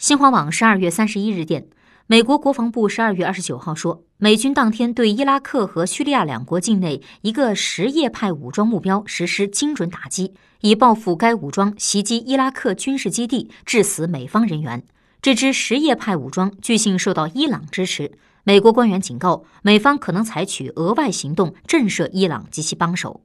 新华网十二月三十一日电美国国防部十二月二十九号说美军当天对伊拉克和叙利亚两国境内一个什叶派武装目标实施精准打击以报复该武装袭击伊拉克军事基地致死美方人员。这支什叶派武装据信受到伊朗支持。美国官员警告美方可能采取额外行动震慑伊朗及其帮手。